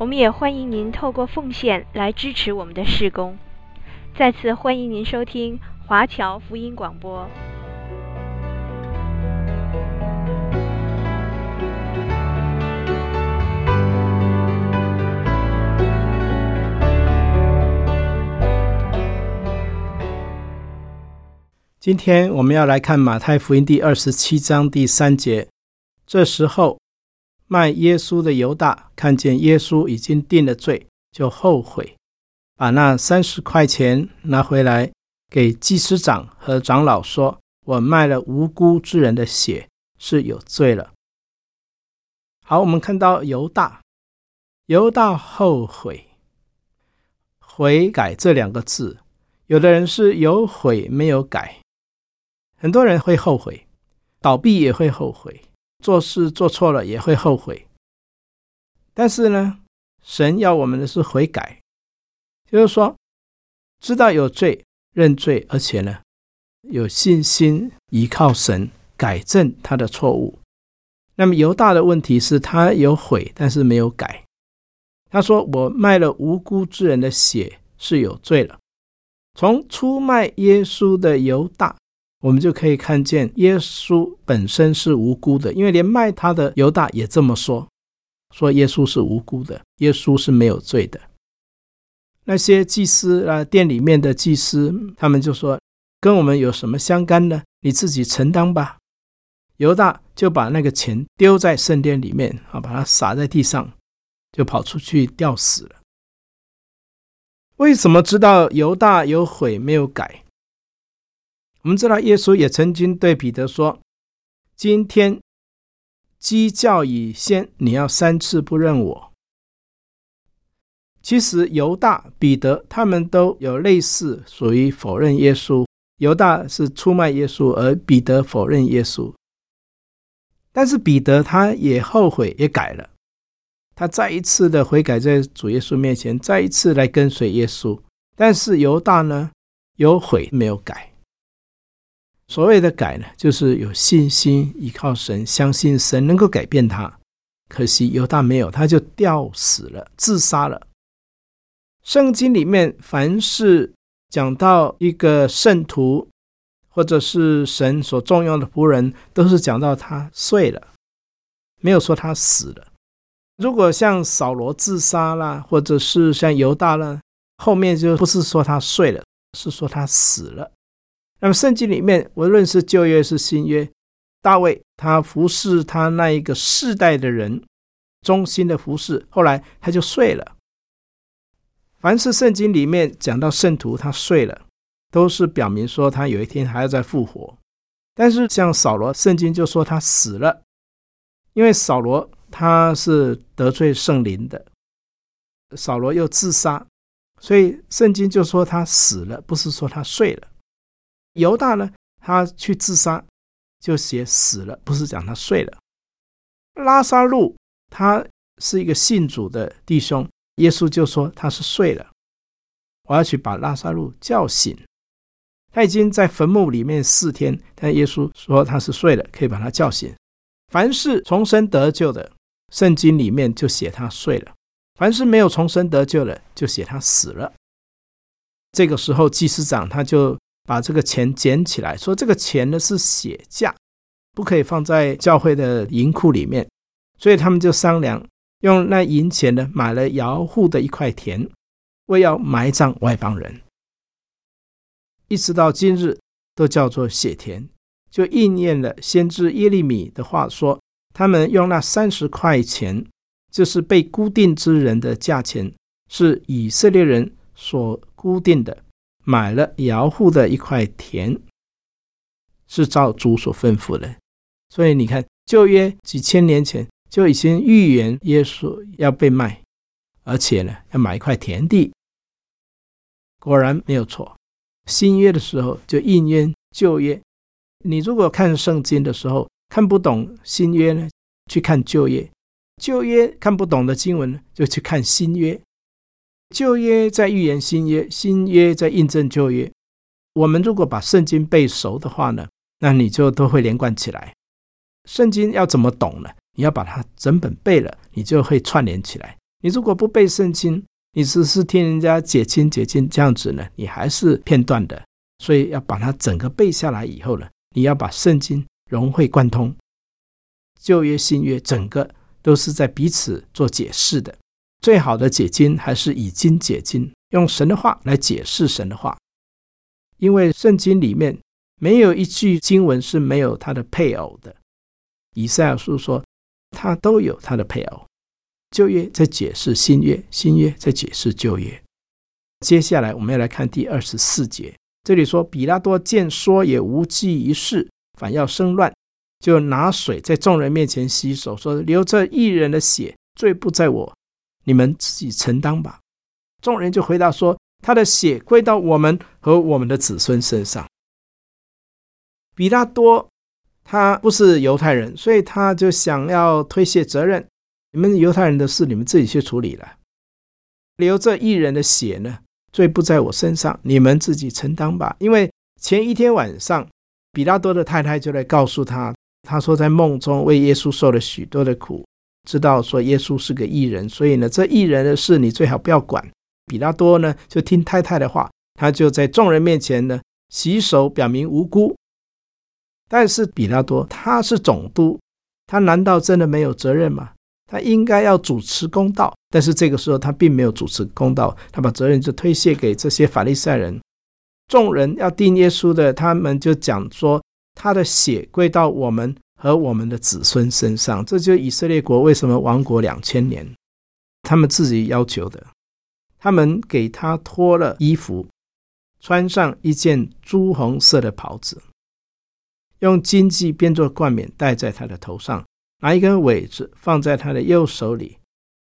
我们也欢迎您透过奉献来支持我们的事工。再次欢迎您收听华侨福音广播。今天我们要来看马太福音第二十七章第三节。这时候。卖耶稣的犹大看见耶稣已经定了罪，就后悔，把那三十块钱拿回来给祭司长和长老说：“我卖了无辜之人的血，是有罪了。”好，我们看到犹大，犹大后悔，悔改这两个字，有的人是有悔没有改，很多人会后悔，倒闭也会后悔。做事做错了也会后悔，但是呢，神要我们的是悔改，就是说，知道有罪，认罪，而且呢，有信心依靠神改正他的错误。那么犹大的问题是他有悔，但是没有改。他说：“我卖了无辜之人的血是有罪了。”从出卖耶稣的犹大。我们就可以看见，耶稣本身是无辜的，因为连卖他的犹大也这么说，说耶稣是无辜的，耶稣是没有罪的。那些祭司啊，店里面的祭司，他们就说，跟我们有什么相干呢？你自己承担吧。犹大就把那个钱丢在圣殿里面啊，把它撒在地上，就跑出去吊死了。为什么知道犹大有悔没有改？我们知道，耶稣也曾经对彼得说：“今天鸡叫以先，你要三次不认我。”其实犹大、彼得他们都有类似，属于否认耶稣。犹大是出卖耶稣，而彼得否认耶稣。但是彼得他也后悔，也改了，他再一次的悔改，在主耶稣面前，再一次来跟随耶稣。但是犹大呢，有悔没有改。所谓的改呢，就是有信心，依靠神，相信神能够改变他。可惜犹大没有，他就吊死了，自杀了。圣经里面凡是讲到一个圣徒，或者是神所重用的仆人，都是讲到他睡了，没有说他死了。如果像扫罗自杀啦，或者是像犹大啦，后面就不是说他睡了，是说他死了。那么圣经里面，无论是旧约是新约，大卫他服侍他那一个世代的人，忠心的服侍，后来他就睡了。凡是圣经里面讲到圣徒他睡了，都是表明说他有一天还要再复活。但是像扫罗，圣经就说他死了，因为扫罗他是得罪圣灵的，扫罗又自杀，所以圣经就说他死了，不是说他睡了。犹大呢，他去自杀，就写死了，不是讲他睡了。拉撒路他是一个信主的弟兄，耶稣就说他是睡了，我要去把拉撒路叫醒。他已经在坟墓里面四天，但耶稣说他是睡了，可以把他叫醒。凡是重生得救的，圣经里面就写他睡了；凡是没有重生得救的，就写他死了。这个时候，祭司长他就。把这个钱捡起来，说这个钱呢是血价，不可以放在教会的银库里面，所以他们就商量，用那银钱呢买了姚户的一块田，为要埋葬外邦人。一直到今日都叫做血田，就应验了先知耶利米的话说，他们用那三十块钱，就是被固定之人的价钱，是以色列人所固定的。买了窑户的一块田，是照主所吩咐的。所以你看，旧约几千年前就已经预言耶稣要被卖，而且呢，要买一块田地。果然没有错。新约的时候就应验旧约。你如果看圣经的时候看不懂新约呢，去看旧约；旧约看不懂的经文呢，就去看新约。旧约在预言新约，新约在印证旧约。我们如果把圣经背熟的话呢，那你就都会连贯起来。圣经要怎么懂呢？你要把它整本背了，你就会串联起来。你如果不背圣经，你只是听人家解经解经这样子呢，你还是片段的。所以要把它整个背下来以后呢，你要把圣经融会贯通，旧约新约整个都是在彼此做解释的。最好的解经还是以经解经，用神的话来解释神的话。因为圣经里面没有一句经文是没有它的配偶的。以赛亚书说，它都有它的配偶。旧约在解释新约，新约在解释旧约。接下来我们要来看第二十四节，这里说，比拉多见说也无济于事，反要生乱，就拿水在众人面前洗手，说：“流这义人的血，罪不在我，你们自己承担吧。”众人就回答说。他的血归到我们和我们的子孙身上。比拉多他不是犹太人，所以他就想要推卸责任。你们犹太人的事，你们自己去处理了。流这一人的血呢，罪不在我身上，你们自己承担吧。因为前一天晚上，比拉多的太太就来告诉他，他说在梦中为耶稣受了许多的苦，知道说耶稣是个义人，所以呢，这义人的事你最好不要管。比拉多呢，就听太太的话，他就在众人面前呢洗手，表明无辜。但是比拉多他是总督，他难道真的没有责任吗？他应该要主持公道，但是这个时候他并没有主持公道，他把责任就推卸给这些法利赛人。众人要定耶稣的，他们就讲说他的血归到我们和我们的子孙身上。这就是以色列国为什么亡国两千年，他们自己要求的。他们给他脱了衣服，穿上一件朱红色的袍子，用荆棘编作冠冕戴在他的头上，拿一根苇子放在他的右手里，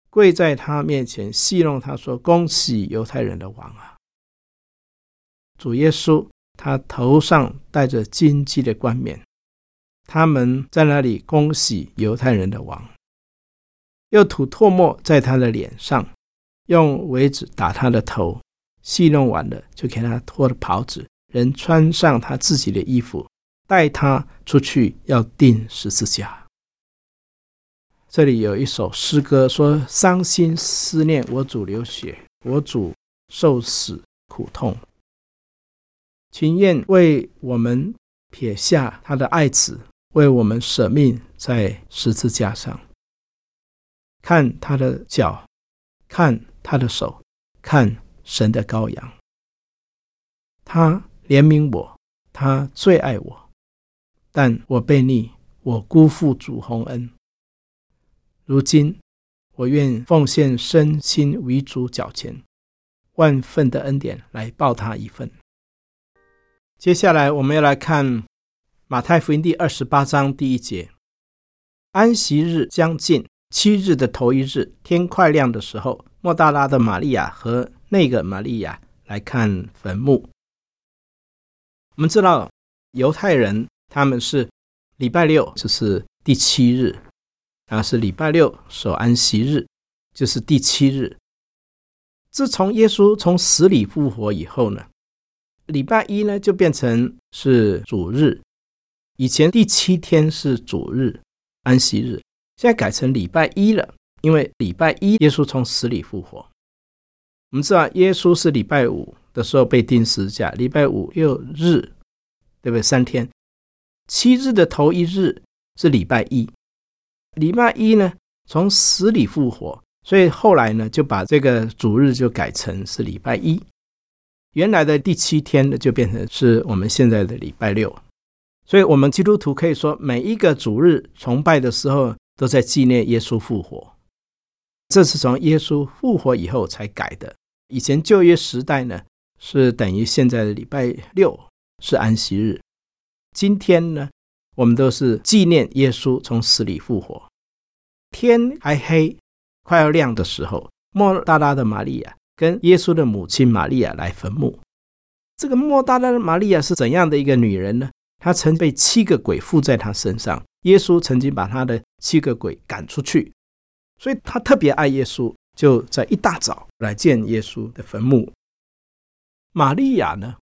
跪在他面前戏弄他说：“恭喜犹太人的王啊！”主耶稣他头上戴着荆棘的冠冕，他们在那里恭喜犹太人的王，又吐唾沫在他的脸上。用苇子打他的头，戏弄完了，就给他脱了袍子，人穿上他自己的衣服，带他出去要钉十字架。这里有一首诗歌说：“伤心思念我主流血，我主受死苦痛，情愿为我们撇下他的爱子，为我们舍命在十字架上。看他的脚，看。”他的手，看神的羔羊，他怜悯我，他最爱我，但我悖逆，我辜负主洪恩。如今我愿奉献身心为主脚前，万分的恩典来报他一份。接下来我们要来看马太福音第二十八章第一节：安息日将近，七日的头一日，天快亮的时候。抹大拉的玛利亚和那个玛利亚来看坟墓。我们知道犹太人他们是礼拜六就是第七日，啊是礼拜六守安息日，就是第七日。自从耶稣从死里复活以后呢，礼拜一呢就变成是主日。以前第七天是主日，安息日，现在改成礼拜一了。因为礼拜一，耶稣从死里复活。我们知道，耶稣是礼拜五的时候被钉十字架，礼拜五六日，对不对？三天，七日的头一日是礼拜一。礼拜一呢，从死里复活，所以后来呢，就把这个主日就改成是礼拜一。原来的第七天呢，就变成是我们现在的礼拜六。所以，我们基督徒可以说，每一个主日崇拜的时候，都在纪念耶稣复活。这是从耶稣复活以后才改的。以前旧约时代呢，是等于现在的礼拜六是安息日。今天呢，我们都是纪念耶稣从死里复活。天还黑，快要亮的时候，抹大拉的玛利亚跟耶稣的母亲玛利亚来坟墓。这个莫大拉的玛利亚是怎样的一个女人呢？他曾被七个鬼附在他身上，耶稣曾经把他的七个鬼赶出去，所以他特别爱耶稣，就在一大早来见耶稣的坟墓。玛利亚呢，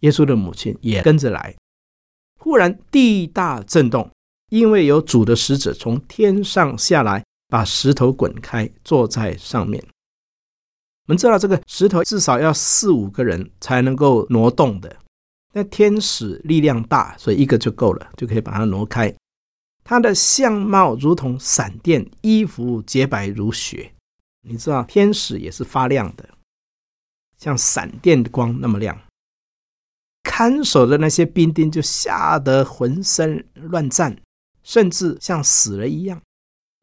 耶稣的母亲也跟着来。忽然地大震动，因为有主的使者从天上下来，把石头滚开，坐在上面。我们知道这个石头至少要四五个人才能够挪动的，那天使力量大，所以一个就够了，就可以把它挪开。他的相貌如同闪电，衣服洁白如雪。你知道天使也是发亮的，像闪电光那么亮。看守的那些兵丁就吓得浑身乱颤，甚至像死了一样。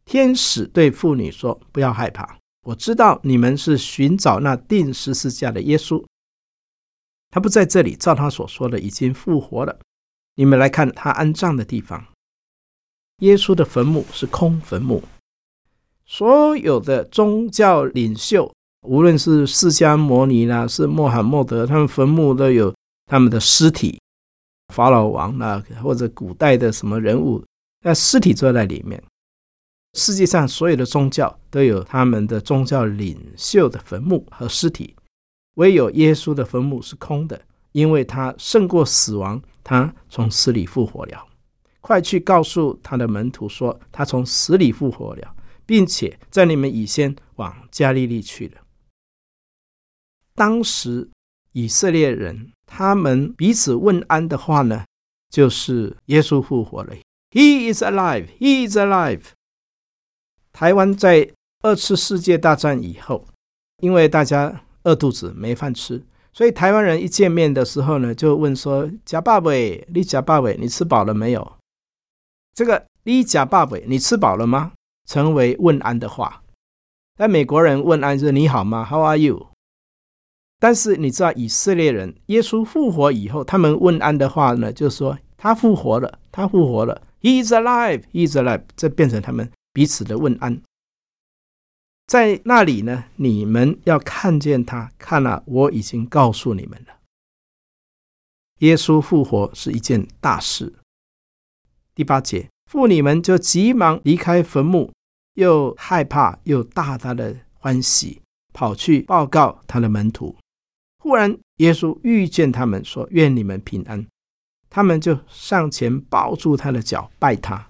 天使对妇女说：“不要害怕，我知道你们是寻找那钉十字架的耶稣。他不在这里，照他所说的，已经复活了。你们来看他安葬的地方。耶稣的坟墓是空坟墓。所有的宗教领袖，无论是释迦牟尼啦，是穆罕默德，他们坟墓都有。”他们的尸体，法老王啊，或者古代的什么人物，那尸体就在里面。世界上所有的宗教都有他们的宗教领袖的坟墓和尸体，唯有耶稣的坟墓是空的，因为他胜过死亡，他从死里复活了。快去告诉他的门徒说，他从死里复活了，并且在你们以先往加利利去了。当时以色列人。他们彼此问安的话呢，就是耶稣复活了，He is alive, He is alive。台湾在二次世界大战以后，因为大家饿肚子没饭吃，所以台湾人一见面的时候呢，就问说：“假爸爸，你假爸爸，你吃饱了没有？”这个“你假爸爸，你吃饱了吗？”成为问安的话。但美国人问安是“你好吗？”How are you？但是你知道以色列人，耶稣复活以后，他们问安的话呢，就是说他复活了，他复活了，He is alive, He is alive，这变成他们彼此的问安。在那里呢，你们要看见他，看了，我已经告诉你们了。耶稣复活是一件大事。第八节，妇女们就急忙离开坟墓，又害怕又大大的欢喜，跑去报告他的门徒。忽然，耶稣遇见他们，说：“愿你们平安。”他们就上前抱住他的脚，拜他。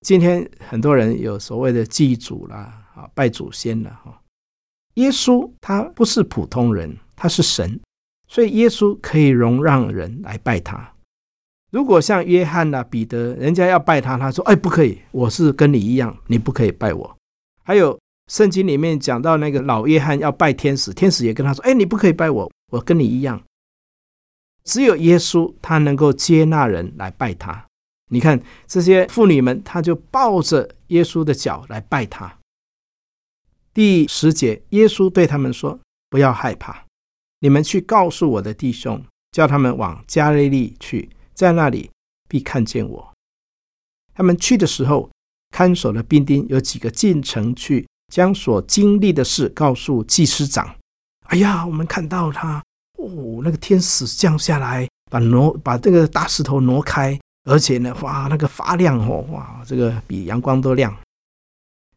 今天很多人有所谓的祭祖啦，啊，拜祖先了哈。耶稣他不是普通人，他是神，所以耶稣可以容让人来拜他。如果像约翰呐、彼得，人家要拜他，他说：“哎，不可以，我是跟你一样，你不可以拜我。”还有。圣经里面讲到那个老约翰要拜天使，天使也跟他说：“哎，你不可以拜我，我跟你一样。”只有耶稣他能够接纳人来拜他。你看这些妇女们，他就抱着耶稣的脚来拜他。第十节，耶稣对他们说：“不要害怕，你们去告诉我的弟兄，叫他们往加利利去，在那里必看见我。”他们去的时候，看守的兵丁有几个进城去。将所经历的事告诉祭司长。哎呀，我们看到他哦，那个天使降下来，把挪把这个大石头挪开，而且呢，哇，那个发亮哦，哇，这个比阳光都亮。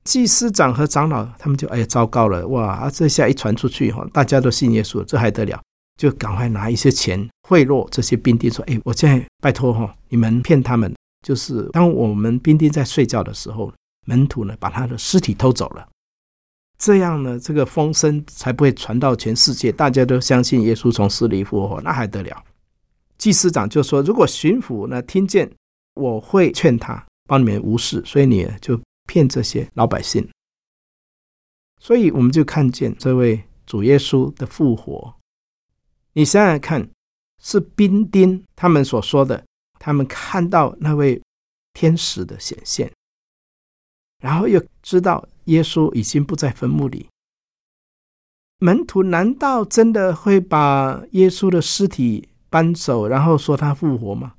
祭司长和长老他们就哎呀，糟糕了，哇，啊，这下一传出去哈，大家都信耶稣，这还得了？就赶快拿一些钱贿赂这些兵丁，说，哎，我现在拜托哈，你们骗他们，就是当我们兵丁在睡觉的时候，门徒呢把他的尸体偷走了。这样呢，这个风声才不会传到全世界，大家都相信耶稣从死里复活，那还得了？祭司长就说：“如果巡抚呢听见，我会劝他帮你们无事，所以你就骗这些老百姓。”所以我们就看见这位主耶稣的复活。你想想看，是兵丁他们所说的，他们看到那位天使的显现，然后又知道。耶稣已经不在坟墓里，门徒难道真的会把耶稣的尸体搬走，然后说他复活吗？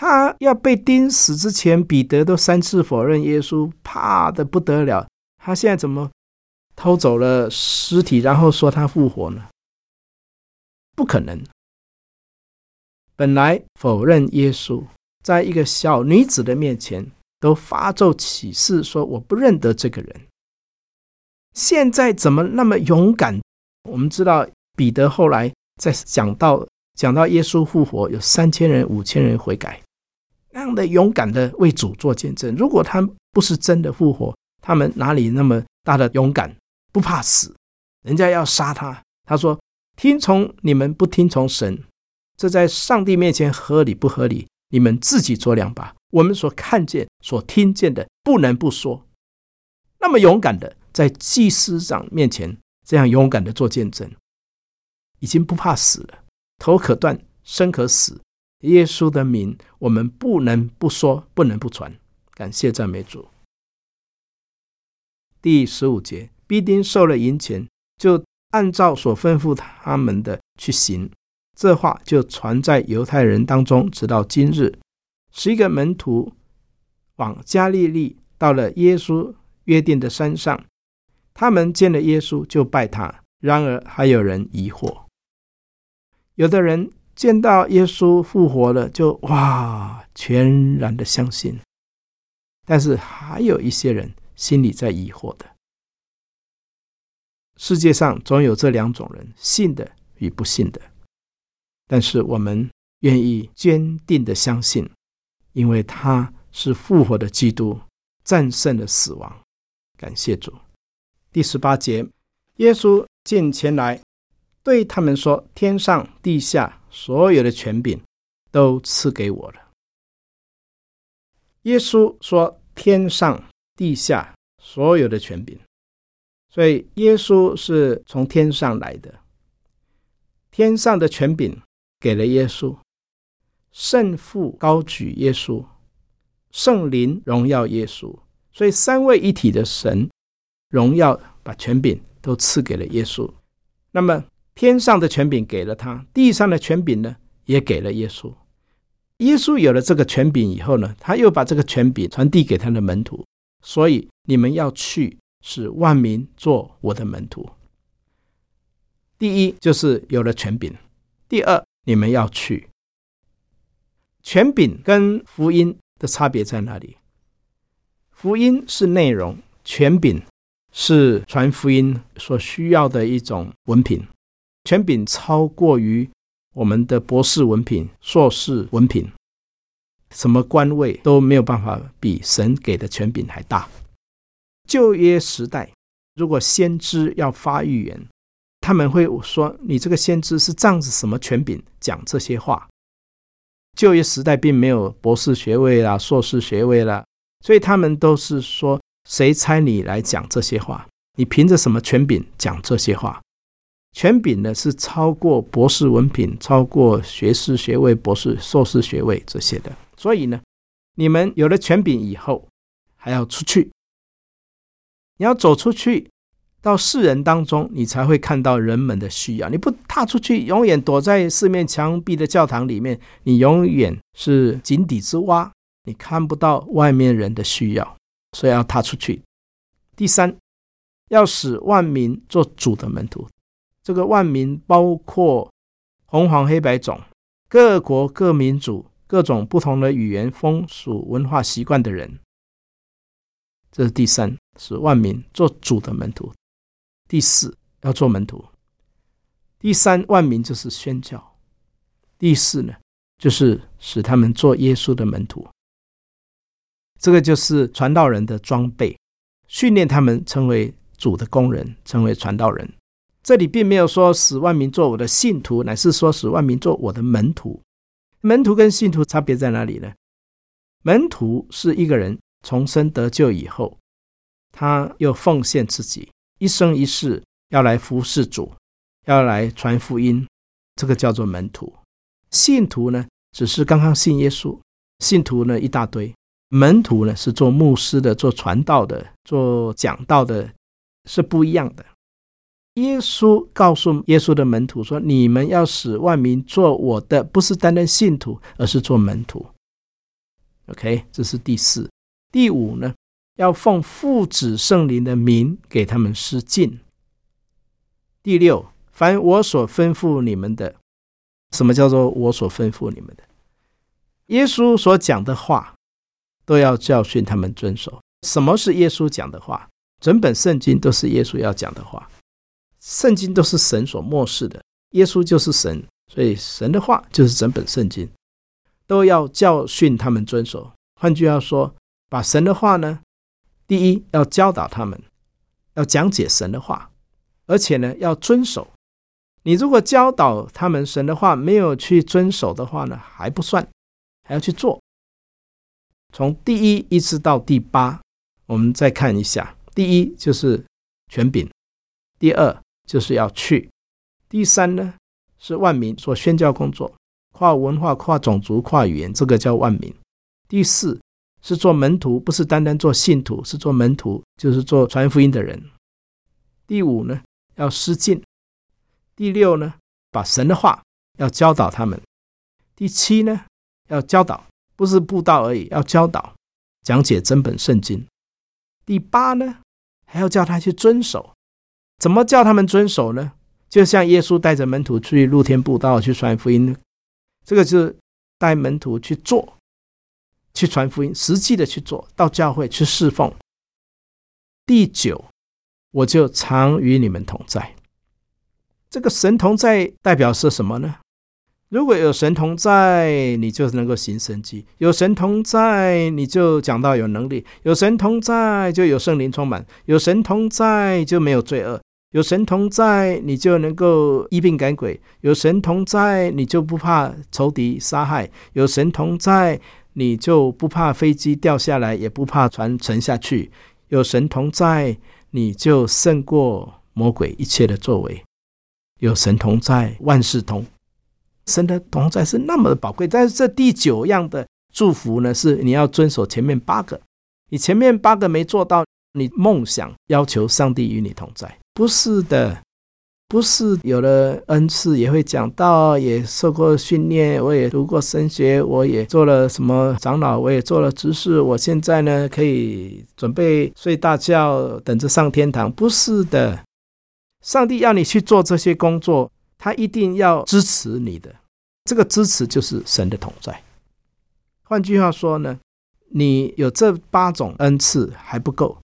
他要被钉死之前，彼得都三次否认耶稣，怕的不得了。他现在怎么偷走了尸体，然后说他复活呢？不可能。本来否认耶稣，在一个小女子的面前都发咒起誓说我不认得这个人。现在怎么那么勇敢？我们知道彼得后来在讲到讲到耶稣复活，有三千人、五千人悔改，样的勇敢的为主做见证。如果他不是真的复活，他们哪里那么大的勇敢？不怕死，人家要杀他。他说：“听从你们不听从神，这在上帝面前合理不合理？你们自己酌量吧。我们所看见、所听见的，不能不说。那么勇敢的在祭司长面前这样勇敢的做见证，已经不怕死了，头可断，身可死。耶稣的名，我们不能不说，不能不传。感谢赞美主。第十五节。”必定受了银钱，就按照所吩咐他们的去行。这话就传在犹太人当中，直到今日。十一个门徒往加利利，到了耶稣约定的山上，他们见了耶稣，就拜他。然而还有人疑惑，有的人见到耶稣复活了，就哇，全然的相信。但是还有一些人心里在疑惑的。世界上总有这两种人，信的与不信的。但是我们愿意坚定的相信，因为他是复活的基督，战胜了死亡。感谢主。第十八节，耶稣进前来，对他们说：“天上地下所有的权柄都赐给我了。”耶稣说：“天上地下所有的权柄。”所以，耶稣是从天上来的，天上的权柄给了耶稣，圣父高举耶稣，圣灵荣耀耶稣，所以三位一体的神荣耀把权柄都赐给了耶稣。那么，天上的权柄给了他，地上的权柄呢，也给了耶稣。耶稣有了这个权柄以后呢，他又把这个权柄传递给他的门徒，所以你们要去。使万民做我的门徒。第一就是有了权柄，第二你们要去。权柄跟福音的差别在哪里？福音是内容，权柄是传福音所需要的一种文凭。权柄超过于我们的博士文凭、硕士文凭，什么官位都没有办法比神给的权柄还大。旧约时代，如果先知要发预言，他们会说：“你这个先知是仗着什么权柄讲这些话？”旧约时代并没有博士学位啦、硕士学位啦，所以他们都是说：“谁差你来讲这些话？你凭着什么权柄讲这些话？”权柄呢是超过博士文凭、超过学士学位、博士、硕士学位这些的。所以呢，你们有了权柄以后，还要出去。你要走出去，到世人当中，你才会看到人们的需要。你不踏出去，永远躲在四面墙壁的教堂里面，你永远是井底之蛙，你看不到外面人的需要。所以要踏出去。第三，要使万民做主的门徒。这个万民包括红黄黑白种，各国各民族，各种不同的语言、风俗、文化习惯的人。这是第三，是万民做主的门徒。第四，要做门徒。第三，万民就是宣教。第四呢，就是使他们做耶稣的门徒。这个就是传道人的装备，训练他们成为主的工人，成为传道人。这里并没有说使万民做我的信徒，乃是说使万民做我的门徒。门徒跟信徒差别在哪里呢？门徒是一个人。重生得救以后，他又奉献自己，一生一世要来服侍主，要来传福音，这个叫做门徒。信徒呢，只是刚刚信耶稣，信徒呢一大堆，门徒呢是做牧师的、做传道的、做讲道的，是不一样的。耶稣告诉耶稣的门徒说：“你们要使万民做我的，不是单单信徒，而是做门徒。” OK，这是第四。第五呢，要奉父子圣灵的名给他们施浸。第六，凡我所吩咐你们的，什么叫做我所吩咐你们的？耶稣所讲的话，都要教训他们遵守。什么是耶稣讲的话？整本圣经都是耶稣要讲的话。圣经都是神所默示的，耶稣就是神，所以神的话就是整本圣经，都要教训他们遵守。换句话说，把神的话呢，第一要教导他们，要讲解神的话，而且呢要遵守。你如果教导他们神的话，没有去遵守的话呢，还不算。还要去做，从第一一直到第八，我们再看一下。第一就是权柄，第二就是要去，第三呢是万民做宣教工作，跨文化、跨种族、跨语言，这个叫万民。第四是做门徒，不是单单做信徒，是做门徒，就是做传福音的人。第五呢要施浸，第六呢把神的话要教导他们，第七呢。要教导，不是布道而已，要教导，讲解真本圣经。第八呢，还要叫他去遵守。怎么叫他们遵守呢？就像耶稣带着门徒去露天布道，去传福音，这个就是带门徒去做，去传福音，实际的去做，到教会去侍奉。第九，我就常与你们同在。这个神同在代表是什么呢？如果有神同在，你就能够行神迹；有神同在，你就讲到有能力；有神同在，就有圣灵充满；有神同在，就没有罪恶；有神同在，你就能够一病赶鬼；有神同在，你就不怕仇敌杀害；有神同在，你就不怕飞机掉下来，也不怕船沉下去；有神同在，你就胜过魔鬼一切的作为；有神同在，万事通。神的同在是那么的宝贵，但是这第九样的祝福呢，是你要遵守前面八个。你前面八个没做到，你梦想要求上帝与你同在，不是的，不是有了恩赐也会讲道，也受过训练，我也读过神学，我也做了什么长老，我也做了执事，我现在呢可以准备睡大觉，等着上天堂。不是的，上帝要你去做这些工作。他一定要支持你的，这个支持就是神的同在。换句话说呢，你有这八种恩赐还不够，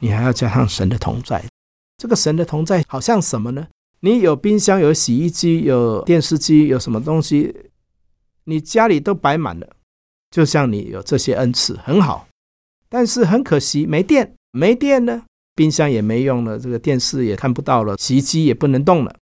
你还要加上神的同在。这个神的同在好像什么呢？你有冰箱、有洗衣机、有电视机，有什么东西，你家里都摆满了，就像你有这些恩赐很好，但是很可惜没电，没电呢，冰箱也没用了，这个电视也看不到了，洗衣机也不能动了。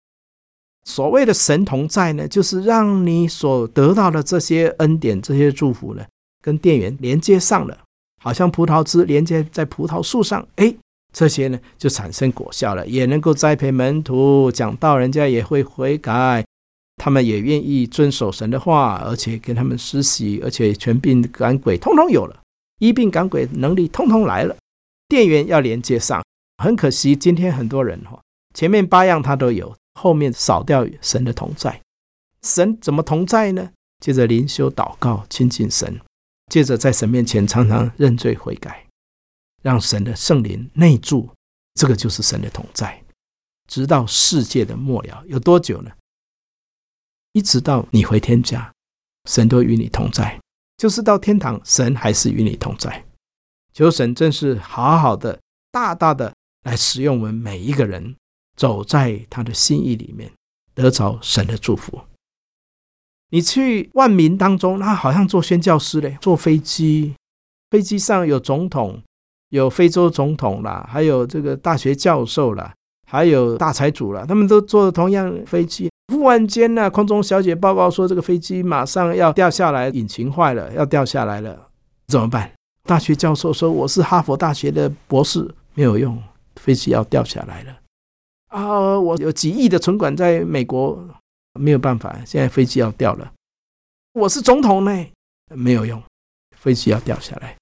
所谓的神同在呢，就是让你所得到的这些恩典、这些祝福呢，跟电源连接上了，好像葡萄枝连接在葡萄树上，哎，这些呢就产生果效了，也能够栽培门徒，讲道人家也会悔改，他们也愿意遵守神的话，而且跟他们施洗，而且全病赶鬼通通有了，医病赶鬼能力通通来了，电源要连接上，很可惜今天很多人哈，前面八样他都有。后面少掉神的同在，神怎么同在呢？借着灵修祷告亲近神，借着在神面前常常认罪悔改，让神的圣灵内住，这个就是神的同在，直到世界的末了，有多久呢？一直到你回天家，神都与你同在，就是到天堂，神还是与你同在。求神真是好好的、大大的来使用我们每一个人。走在他的心意里面，得着神的祝福。你去万民当中，他好像做宣教师嘞，坐飞机，飞机上有总统，有非洲总统啦，还有这个大学教授啦，还有大财主啦，他们都坐同样飞机。忽然间呢，空中小姐报告说，这个飞机马上要掉下来，引擎坏了，要掉下来了，怎么办？大学教授说：“我是哈佛大学的博士，没有用，飞机要掉下来了。”啊，我有几亿的存款在美国，没有办法，现在飞机要掉了。我是总统呢，没有用，飞机要掉下来。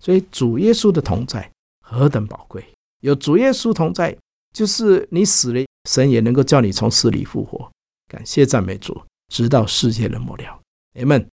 所以主耶稣的同在何等宝贵！有主耶稣同在，就是你死了，神也能够叫你从死里复活。感谢赞美主，直到世界的末了。阿门。